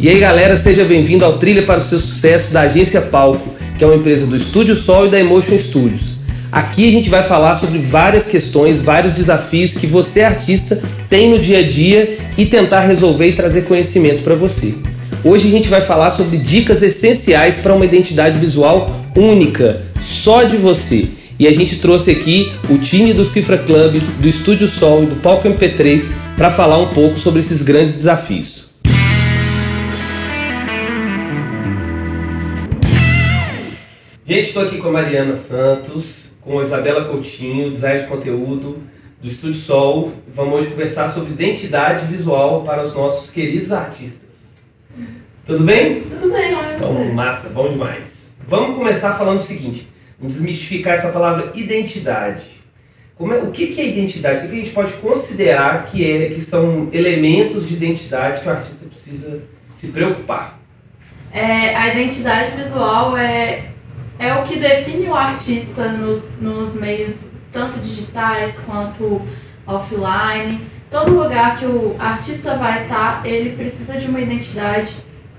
E aí galera, seja bem-vindo ao Trilha para o Seu Sucesso da Agência Palco, que é uma empresa do Estúdio Sol e da Emotion Studios. Aqui a gente vai falar sobre várias questões, vários desafios que você, artista, tem no dia a dia e tentar resolver e trazer conhecimento para você. Hoje a gente vai falar sobre dicas essenciais para uma identidade visual única, só de você. E a gente trouxe aqui o time do Cifra Club, do Estúdio Sol e do Palco MP3 para falar um pouco sobre esses grandes desafios. Gente, estou aqui com a Mariana Santos, com a Isabela Coutinho, design de conteúdo do Estúdio Sol. Vamos hoje conversar sobre identidade visual para os nossos queridos artistas. Tudo bem? Tudo bem, Então, massa, bom demais. Vamos começar falando o seguinte, desmistificar essa palavra identidade. Como é, o que, que é identidade? O que a gente pode considerar que, é, que são elementos de identidade que o artista precisa se preocupar? É, a identidade visual é, é o que define o artista nos, nos meios tanto digitais quanto offline. Todo lugar que o artista vai estar, ele precisa de uma identidade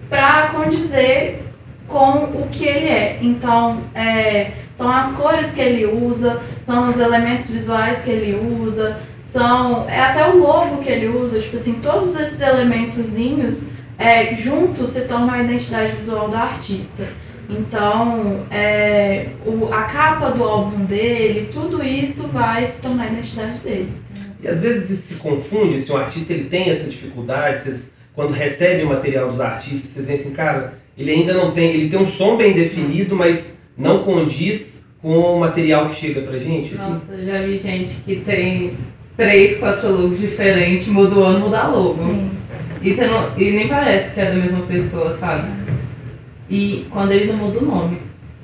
para condizer com o que ele é. Então, é, são as cores que ele usa, são os elementos visuais que ele usa, são é até o logo que ele usa, tipo assim, todos esses elementozinhos é, juntos se tornam a identidade visual do artista. Então, é, o, a capa do álbum dele, tudo isso vai se tornar a identidade dele. E às vezes isso se confunde, se o artista ele tem essa dificuldade, vocês quando recebe o material dos artistas, vocês veem assim, cara, ele ainda não tem, ele tem um som bem definido, mas não condiz com o material que chega pra gente? Aqui. Nossa, já vi gente que tem três, quatro logos diferentes, muda o ano, muda logo. Sim. E, não, e nem parece que é da mesma pessoa, sabe? E quando ele não muda o nome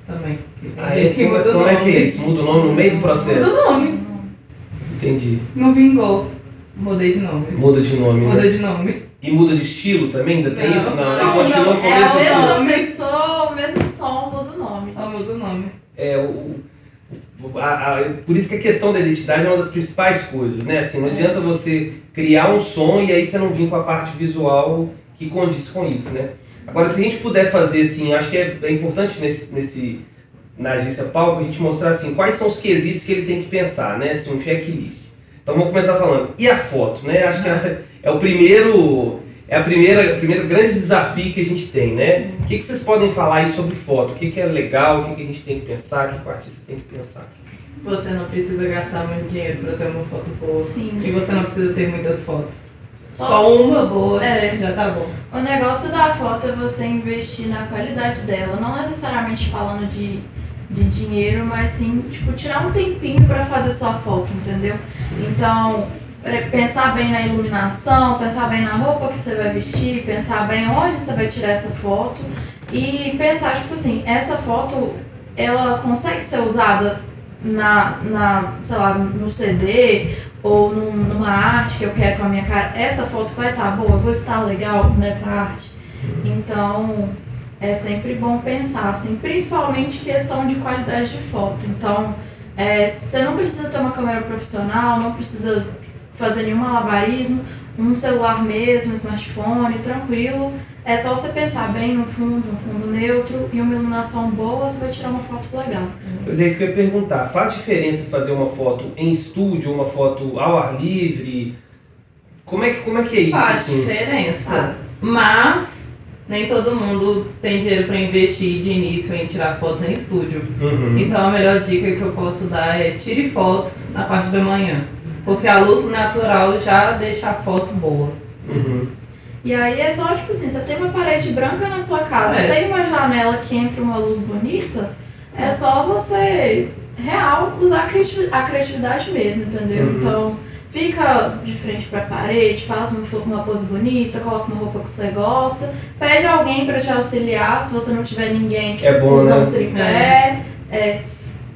também. Ah, é, como, como é que é isso? Muda o nome no meio do processo? Muda o nome. Entendi. Não vingou. Mudei de nome. Muda de nome, Muda né? de nome. E muda de estilo também? Ainda tem não, isso? Não, não, ele continua não, com é o mesmo a nome. mesma pessoa, o mesmo som, muda o nome. Só muda o nome. É, o, o a, a, por isso que a questão da identidade é uma das principais coisas, né? Assim, não adianta você criar um som e aí você não vir com a parte visual que condiz com isso, né? Agora, se a gente puder fazer assim, acho que é, é importante nesse, nesse, na agência Palco a gente mostrar assim, quais são os quesitos que ele tem que pensar, né? Assim, um checklist. Então vamos começar falando. E a foto, né? Acho que é, é o primeiro é a primeira, o primeiro grande desafio que a gente tem, né? O que, que vocês podem falar aí sobre foto? O que, que é legal? O que, que a gente tem que pensar? O que, que o artista tem que pensar? Você não precisa gastar muito dinheiro para ter uma foto boa. Sim. E você não precisa ter muitas fotos. Só, uma boa é. já tá bom. O negócio da foto é você investir na qualidade dela, não necessariamente falando de, de dinheiro, mas sim, tipo, tirar um tempinho para fazer sua foto, entendeu? Então, pensar bem na iluminação, pensar bem na roupa que você vai vestir, pensar bem onde você vai tirar essa foto e pensar, tipo assim, essa foto ela consegue ser usada na, na sei lá, no CD ou num, numa arte que eu quero com a minha cara. Essa foto vai estar tá boa, vou estar legal nessa arte. Então, é sempre bom pensar, assim, principalmente questão de qualidade de foto. Então, é, você não precisa ter uma câmera profissional, não precisa fazer nenhum malabarismo, um celular mesmo, um smartphone, tranquilo. É só você pensar bem no fundo, um fundo neutro e uma iluminação boa, você vai tirar uma foto legal. Pois é isso que eu ia perguntar. Faz diferença fazer uma foto em estúdio, uma foto ao ar livre? Como é que, como é, que é isso? Faz assim? diferença. Faz. Mas nem todo mundo tem dinheiro para investir de início em tirar fotos em estúdio. Uhum. Então a melhor dica que eu posso dar é tire fotos na parte da manhã. Porque a luz natural já deixa a foto boa. Uhum. E aí é só, tipo assim, você tem uma parede branca na sua casa, É. tem uma janela que entra uma luz bonita, é só você, real, usar a criati- a criatividade mesmo, entendeu? Uhum. Então, fica de frente pra parede, faz uma, uma pose bonita, coloca uma roupa que você gosta, pede alguém pra te auxiliar, se você não tiver ninguém, É bom, usa né? um tripé, é.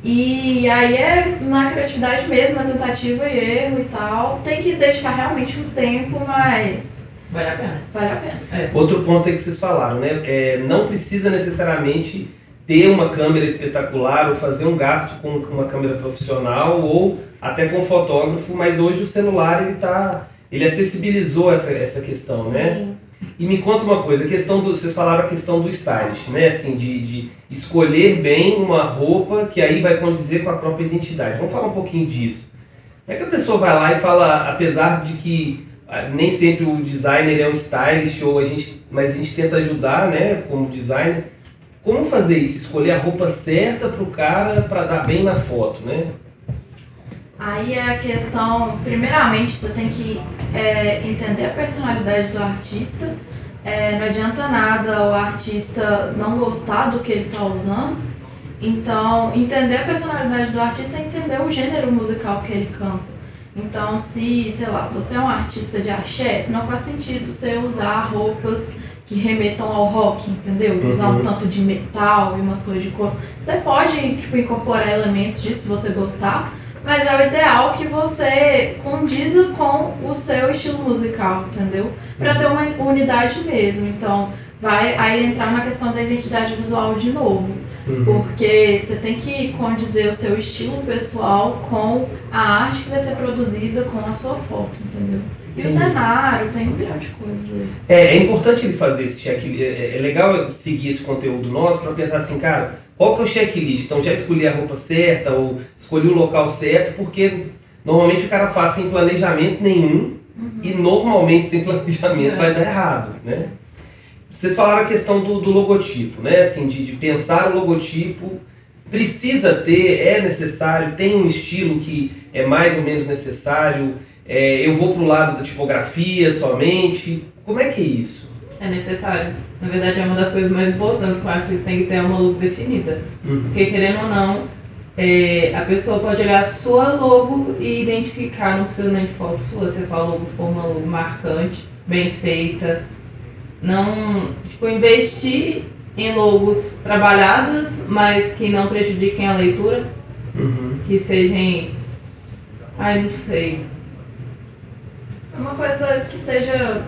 E aí é na criatividade mesmo, na tentativa e erro e tal. Tem que dedicar realmente um tempo, mas Vale a pena. vale a pena. Outro ponto aí que vocês falaram, né? É, não precisa necessariamente ter uma câmera espetacular ou fazer um gasto com uma câmera profissional ou até com fotógrafo, mas hoje o celular ele tá, ele acessibilizou essa, essa questão, né? E me conta uma coisa, a questão do, vocês falaram a questão do stylist, né? Assim, de, de escolher bem uma roupa que aí vai condizer com a própria identidade. Vamos falar um pouquinho disso. É que a pessoa vai lá e fala, apesar de que ah, nem sempre o designer é um stylist, ou a gente, mas a gente tenta ajudar, né, como designer, como fazer isso? Escolher a roupa certa para o cara para dar bem na foto, né? Aí é a questão, primeiramente, você tem que é, entender a personalidade do artista. É, não adianta nada o artista não gostar do que ele está usando. Então, entender a personalidade do artista é entender o gênero musical que ele canta. Então, se, sei lá, você é um artista de axé, não faz sentido você usar roupas que remetam ao rock, entendeu? Usar um Uhum. tanto de metal e umas coisas de cor. Você pode, tipo, incorporar elementos disso se você gostar, mas é o ideal que você condiza com o seu estilo musical, entendeu? Pra ter uma unidade mesmo. Então, vai aí entrar na questão da identidade visual de novo. Uhum. Porque você tem que condizer o seu estilo pessoal com a arte que vai ser produzida com a sua foto, entendeu? E o cenário, tem um milhão de coisas. É, é importante ele fazer esse checklist. É, é legal eu seguir esse conteúdo nosso para pensar assim, cara, qual que é o checklist? Então já escolhi a roupa certa ou escolhi o local certo, porque normalmente o cara faz sem planejamento nenhum e normalmente sem planejamento É. vai dar errado, né? Vocês falaram a questão do, do logotipo, né? Assim, de, de pensar o logotipo. Precisa ter, é necessário, tem um estilo que é mais ou menos necessário. É, eu vou pro lado da tipografia somente. Como é que é isso? É necessário. Na verdade, é uma das coisas mais importantes que o artista tem que ter uma logo definida. Porque, querendo ou não, é, a pessoa pode olhar a sua logo e identificar, não precisa nem de foto sua, se a sua logo for uma logo marcante, bem feita. Não, tipo, investir em logos trabalhadas, mas que não prejudiquem a leitura, Uhum. que sejam. Ai, não sei. Uma coisa que seja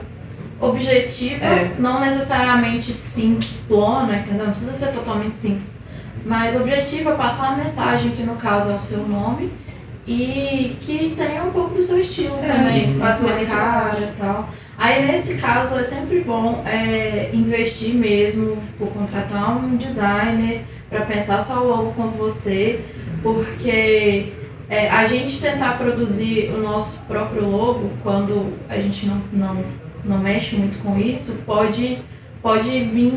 objetiva, É. não necessariamente simplona, entendeu? Não precisa ser totalmente simples. Mas objetiva, passar a mensagem, que no caso é o seu nome, e que tenha um pouco do seu estilo É, também, uhum. com a sua facilmente cara e tal. Aí nesse caso é sempre bom é, investir mesmo, por contratar um designer para pensar sua logo com você, porque é, a gente tentar produzir o nosso próprio logo, quando a gente não, não, não mexe muito com isso, pode, pode vir.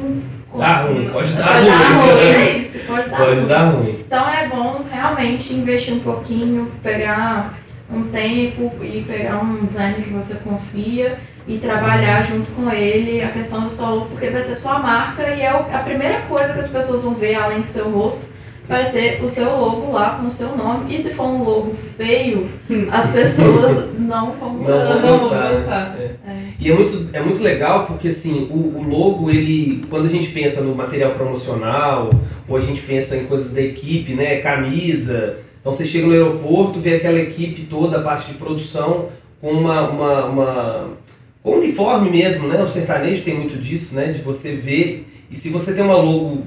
com- Dá ruim, pode dar Pode dar ruim. ruim, é isso, pode dar Pode ruim. dar ruim. Então é bom realmente investir um pouquinho, pegar um tempo e pegar um designer que você confia e trabalhar junto com ele a questão do seu logo, porque vai ser sua marca e é a primeira coisa que as pessoas vão ver além do seu rosto vai ser o seu logo lá com o seu nome. E se for um logo feio, as pessoas não vão gostar. não vou gostar. É. É. E é muito, é muito legal porque assim, o, o logo, ele, quando a gente pensa no material promocional, ou a gente pensa em coisas da equipe, né? Camisa. Então você chega no aeroporto, vê aquela equipe toda, a parte de produção, com uma, uma, uma com uniforme mesmo, né? O sertanejo tem muito disso, né? De você ver. E se você tem uma logo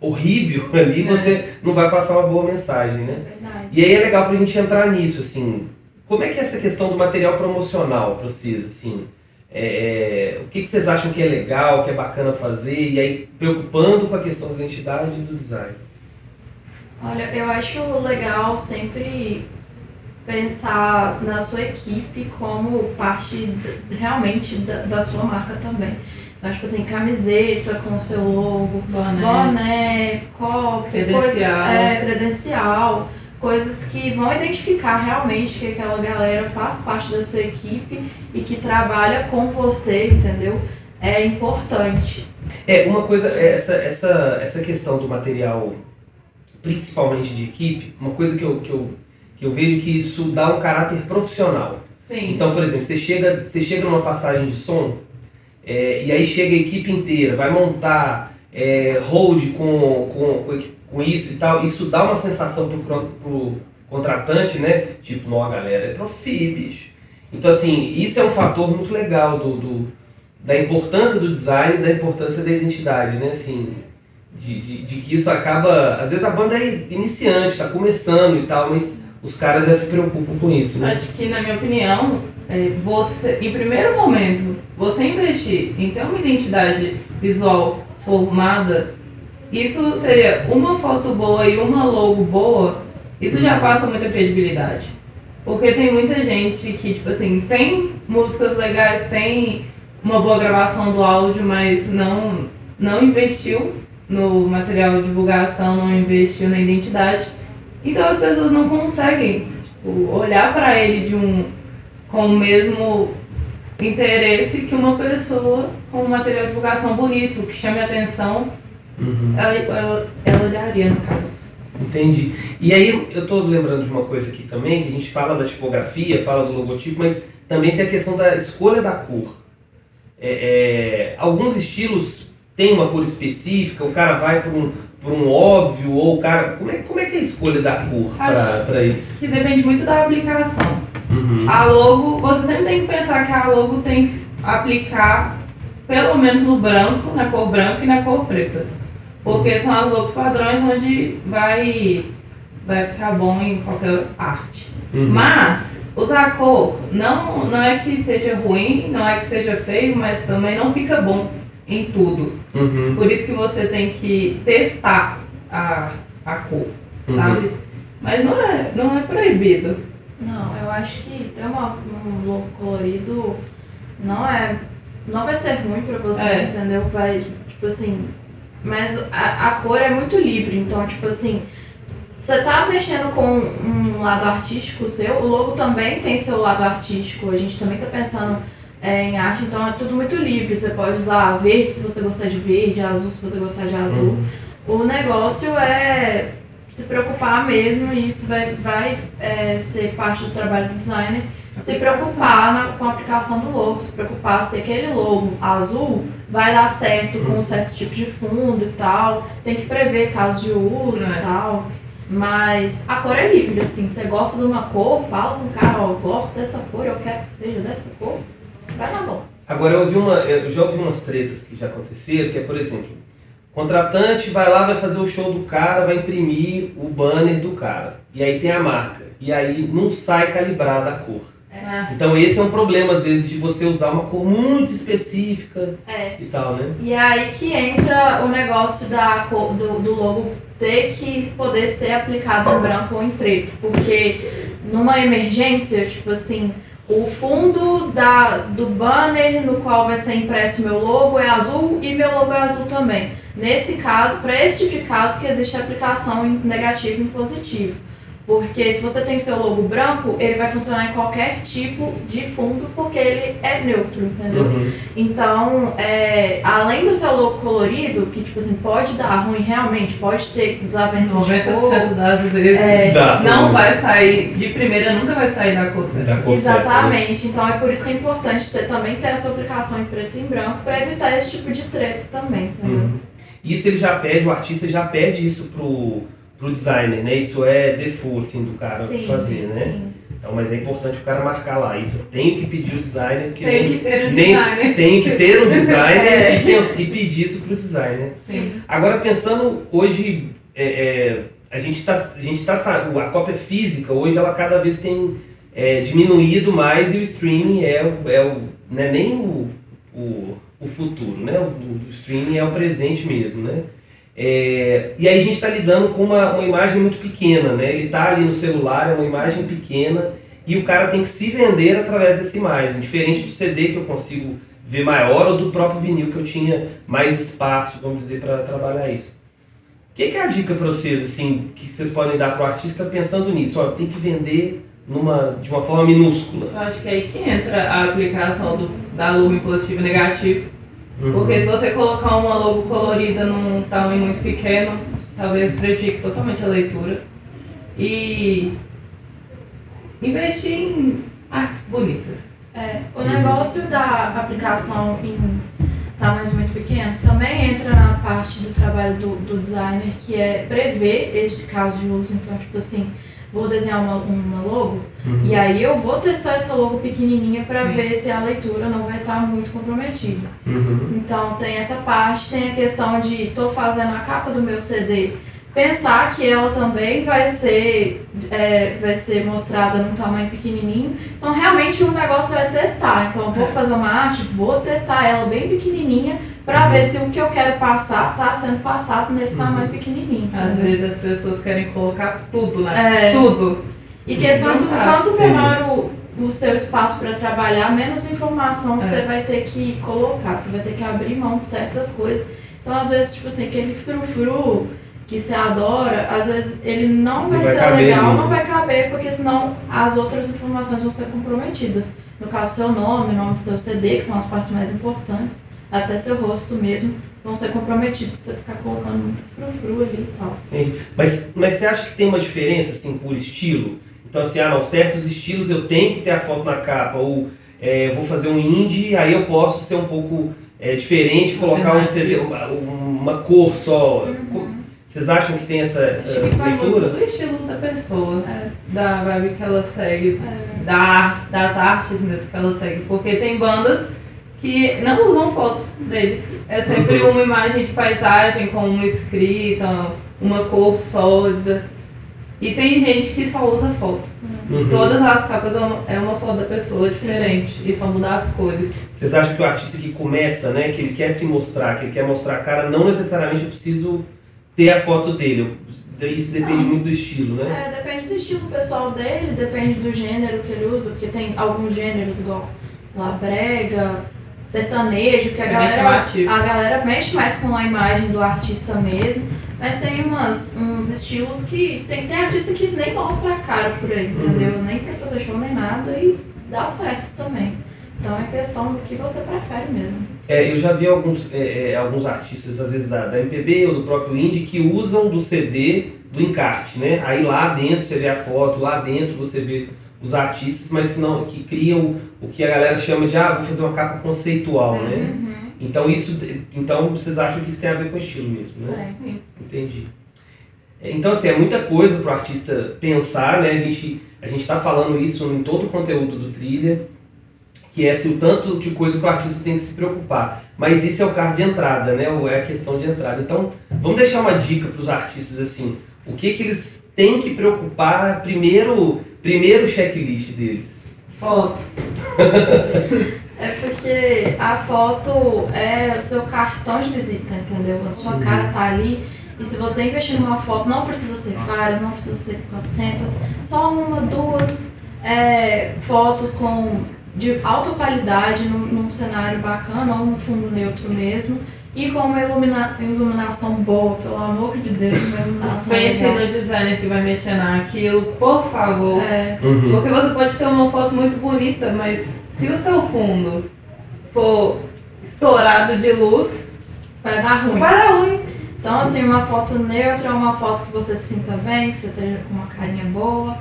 horrível ali, É. você não vai passar uma boa mensagem, né? Verdade. E aí é legal pra gente entrar nisso, assim. Como é que é essa questão do material promocional pra vocês, assim? É, é, o que, que vocês acham que é legal, que é bacana fazer, e aí preocupando com a questão da identidade e do design? Olha, eu acho legal sempre pensar na sua equipe como parte realmente da, da sua marca também. Então, tipo assim, camiseta com o seu logo, Boné. boné, copo, Credencial. coisas, é, credencial, coisas que vão identificar realmente que aquela galera faz parte da sua equipe e que trabalha com você, entendeu? É importante. É, uma coisa, essa, essa, essa questão do material, principalmente de equipe, uma coisa que eu, que eu, que eu vejo que isso dá um caráter profissional. Sim. Então, por exemplo, você chega, você chega numa passagem de som é, e aí chega a equipe inteira, vai montar é, hold com, com, com, com isso e tal, isso dá uma sensação pro, pro contratante, né? Tipo, não, a galera é profi, bicho. Então, assim, isso é um fator muito legal do, do- da importância do design da importância da identidade, né? Assim, de, de, de que isso acaba. Às vezes a banda é iniciante, está começando e tal, mas os caras já se preocupam com isso, né? Acho que, na minha opinião, é, você, em primeiro momento, você investir em ter uma identidade visual formada, isso seria uma foto boa e uma logo boa, isso já passa muita credibilidade. Porque tem muita gente que, tipo assim, tem músicas legais, tem uma boa gravação do áudio, mas não, não investiu no material de divulgação, não investiu na identidade. Então as pessoas não conseguem tipo, olhar para ele de um com o mesmo interesse que uma pessoa com um material de divulgação bonito, que chame a atenção, Uhum. ela, ela, ela olharia no caso. Entendi. E aí eu tô lembrando de uma coisa aqui também, que a gente fala da tipografia, fala do logotipo, mas também tem a questão da escolha da cor. É, é, alguns estilos têm uma cor específica, o cara vai por um, por um óbvio, ou o cara. Como é, como é que é a escolha da cor para isso? Que depende muito da aplicação. Uhum. A logo, você sempre tem que pensar que a logo tem que aplicar pelo menos no branco, na cor branca e na cor preta. Porque são as logos padrões onde vai, vai ficar bom em qualquer arte. Uhum. Mas usar cor não, não é que seja ruim, não é que seja feio, mas também não fica bom em tudo. Uhum. Por isso que você tem que testar a, a cor, Uhum. sabe? Mas não é, não é proibido. Não, eu acho que ter uma, um logo colorido não é. Não vai ser ruim pra você, É. entendeu? Vai, tipo assim. Mas a, a cor é muito livre, então, tipo assim. Você tá mexendo com um lado artístico seu, o logo também tem seu lado artístico, a gente também tá pensando é, em arte, então é tudo muito livre. Você pode usar verde se você gostar de verde, azul se você gostar de azul. Uhum. O negócio é se preocupar mesmo e isso vai, vai é, ser parte do trabalho do designer. Se preocupar na- com a aplicação do logo, se preocupar se aquele logo azul vai dar certo com um certo tipo de fundo e tal. Tem que prever casos de uso É. e tal. Mas a cor é livre, assim. Você gosta de uma cor, fala com o cara, ó, eu gosto dessa cor, eu quero que seja dessa cor. Vai na boa. Agora eu ouvi uma, eu já ouvi umas tretas que já aconteceram, que é, por exemplo, contratante vai lá, vai fazer o show do cara, vai imprimir o banner do cara. E aí tem a marca. E aí não sai calibrada a cor. É. Então esse é um problema, às vezes, de você usar uma cor muito específica É. e tal, né? E aí que entra o negócio da, cor- do, do logo ter que poder ser aplicado em branco ou em preto. Porque numa emergência, tipo assim, o fundo da, do banner no qual vai ser impresso meu logo é azul e meu logo é azul também. Nesse caso, para esse tipo de caso que existe a aplicação em negativo e em positivo. Porque se você tem o seu logo branco, ele vai funcionar em qualquer tipo de fundo, porque ele é neutro, entendeu? Uhum. Então, é, além do seu logo colorido, que tipo assim, pode dar ruim realmente, pode ter desavença de cor. 90% das vezes É, Dá. não vai sair, de primeira nunca vai sair da cor certa. Da cor certa, né? Exatamente, então é por isso que é importante você também ter a sua aplicação em preto e em branco para evitar esse tipo de treta também, entendeu? Uhum. Isso ele já pede, o artista já pede isso pro, pro designer, né? Isso é default, assim, do cara Sim, fazer, né? sim. Então, mas é importante o cara marcar lá. Isso eu tenho que pedir o designer, que Tem nem, que ter um nem designer. tem que ter um designer e, e pedir isso pro designer. Sim. Agora pensando hoje, é, é, a gente está, a gente tá, a cópia física hoje ela cada vez tem é, diminuído mais e o streaming é, o- é o, não é nem o, o, o futuro, né? O, o streaming é o presente mesmo, né? É, e aí a gente está lidando com uma, uma imagem muito pequena, né? Ele está ali no celular, é uma imagem pequena e o cara tem que se vender através dessa imagem, diferente do CD que eu consigo ver maior ou do próprio vinil que eu tinha mais espaço, vamos dizer, para trabalhar isso. O que, que é a dica para vocês, assim, que vocês podem dar para o artista pensando nisso? Ó, tem que vender numa, de uma forma minúscula. Eu acho que é aí que entra a aplicação do, da em positivo e negativo. Uhum. Porque se você colocar uma logo colorida num tamanho muito pequeno, talvez prejudique totalmente a leitura. E investir em artes bonitas. É, o negócio da aplicação em tamanhos muito pequenos também entra na parte do trabalho do, do designer, que é prever este caso de uso. Então, tipo assim, vou desenhar uma, uma logo Uhum. e aí eu vou testar essa logo pequenininha para ver se a leitura não vai estar muito comprometida. Uhum. Então tem essa parte, tem a questão de tô fazendo a capa do meu CD pensar que ela também vai ser, é, vai ser mostrada num tamanho pequenininho. Então, realmente, o negócio é testar. Então, eu vou É. fazer uma arte, vou testar ela bem pequenininha para Uhum. ver se o que eu quero passar está sendo passado nesse Uhum. tamanho pequenininho. Às entendeu? vezes as pessoas querem colocar tudo, né? É. Tudo. E questão de quanto menor o, o seu espaço para trabalhar, menos informação É. você vai ter que colocar, você vai ter que abrir mão de certas coisas. Então, às vezes, tipo assim, aquele frufru que você adora, às vezes ele não vai, Não vai ser caber legal, não vai caber, porque senão as outras informações vão ser comprometidas. No caso, seu nome, o nome do seu CD, que são as partes mais importantes, até seu rosto mesmo, vão ser comprometidos se você ficar colocando muito frufru ali e tal. Entendi. Mas, mas você acha que tem uma diferença, assim, por estilo? Então, assim, ah, não, certos estilos eu tenho que ter a foto na capa, ou é, vou fazer um indie, aí eu posso ser um pouco é, diferente, colocar um CD, uma, uma cor só. Uhum. Vocês acham que tem essa, essa Acho que vai muito leitura? do estilo da pessoa, É. da vibe que ela segue, É. da das artes mesmo que ela segue. Porque tem bandas que não usam fotos deles. É sempre Uhum. uma imagem de paisagem com uma escrita, uma cor sólida. E tem gente que só usa foto. Uhum. Todas as capas é uma, é uma foto da pessoa diferente e só mudar as cores. Vocês acham que o artista que começa, né, que ele quer se mostrar, que ele quer mostrar a cara, não necessariamente eu preciso ter a foto dele. Isso depende Não. muito do estilo, né? É, depende do estilo pessoal dele, depende do gênero que ele usa, porque tem alguns gêneros igual lá brega, sertanejo, que a É galera, a galera mexe mais com a imagem do artista mesmo, mas tem umas, uns estilos que tem, tem artista que nem mostra a cara por aí, Uhum. entendeu? Nem pra fazer show nem nada e dá certo também. Então é questão do que você prefere mesmo. É, eu já vi alguns, é, é, alguns artistas, às vezes da, da MPB ou do próprio indie, que usam do CD do encarte, né? Aí lá dentro você vê a foto, lá dentro você vê os artistas, mas que não que criam o que a galera chama de ah, vou fazer uma capa conceitual, né? Uhum. Então isso, então vocês acham que isso tem a ver com estilo mesmo, né? É. Sim. Entendi. É, Então, assim, é muita coisa para o artista pensar, né? A gente a gente está falando isso em todo o conteúdo do Trilha, que é assim, o tanto de coisa que o artista tem que se preocupar. Mas isso é o carro de entrada, né? Ou é a questão de entrada. Então, vamos deixar uma dica para os artistas, assim, o que que eles têm que preocupar primeiro, primeiro checklist deles. Foto. É porque a foto é o seu cartão de visita, entendeu? A sua Uhum. cara tá ali. E se você investir numa foto, não precisa ser várias, não precisa ser 400, só uma, duas é, fotos com de alta qualidade, num, num cenário bacana, ou num fundo neutro mesmo, e com uma ilumina- iluminação boa, pelo amor de Deus, uma iluminação legal. no designer que vai mexer naquilo, por favor. É, Uhum. Porque você pode ter uma foto muito bonita, mas se o seu fundo for estourado de luz, vai dar ruim. vai dar ruim. Então, assim, uma foto neutra é uma foto que você se sinta bem, que você esteja com uma carinha boa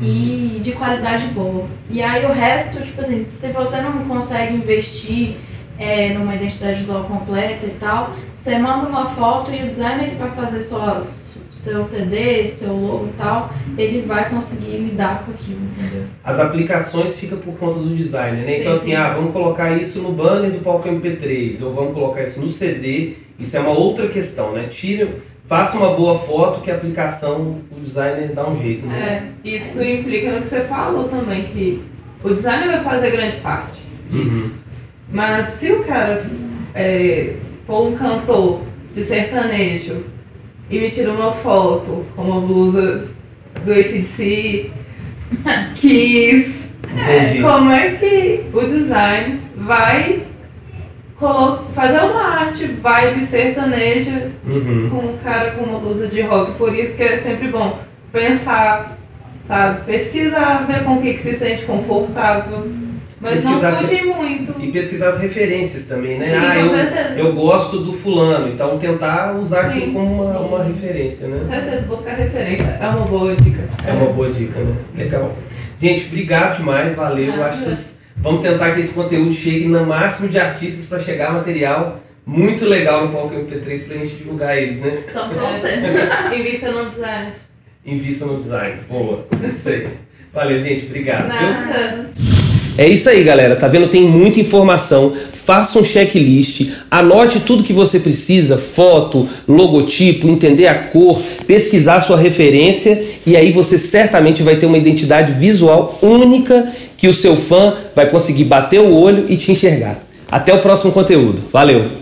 e de qualidade boa. E aí o resto, tipo assim, se você não consegue investir é, numa identidade visual completa e tal, você manda uma foto e o designer que vai fazer sua, seu CD, seu logo e tal, ele vai conseguir lidar com aquilo, entendeu? As aplicações ficam por conta do designer, né? Sim, então assim, sim. ah, vamos colocar isso no banner do palco MP3, ou vamos colocar isso no CD, isso é uma outra questão, né? Tira, faça uma boa foto que a aplicação, o designer dá um jeito, né? É, Isso implica no que você falou também, que o designer vai fazer grande parte disso. Uhum. Mas se o cara é, for um cantor de sertanejo e me tira uma foto com uma blusa do ACDC, Kiss, Entendi. como é que o design vai fazer uma arte vibe sertaneja Uhum. com um cara com uma blusa de rock? Por isso que é sempre bom pensar, sabe? Pesquisar, ver com o que, que se sente confortável. Mas não fugir muito. E pesquisar as referências também, né? Sim, ah, com eu, certeza. eu gosto do fulano, então tentar usar Sim, como uma, sim. uma referência, né? Com certeza, buscar referência é uma boa dica. É uma boa dica, né? Legal. Gente, obrigado demais, valeu. Ah, Acho que os- vamos tentar que esse conteúdo chegue no máximo de artistas para chegar material muito legal no Palco MP3 pra gente divulgar eles, né? então torcendo. Invista no design. Invista no design. Boa, isso aí. Valeu, gente. Obrigado. viu? É isso aí, galera. Tá vendo? Tem muita informação. faça um checklist, anote tudo que você precisa, foto, logotipo, entender a cor, pesquisar a sua referência e aí você certamente vai ter uma identidade visual única que o seu fã vai conseguir bater o olho e te enxergar. Até o próximo conteúdo. Valeu!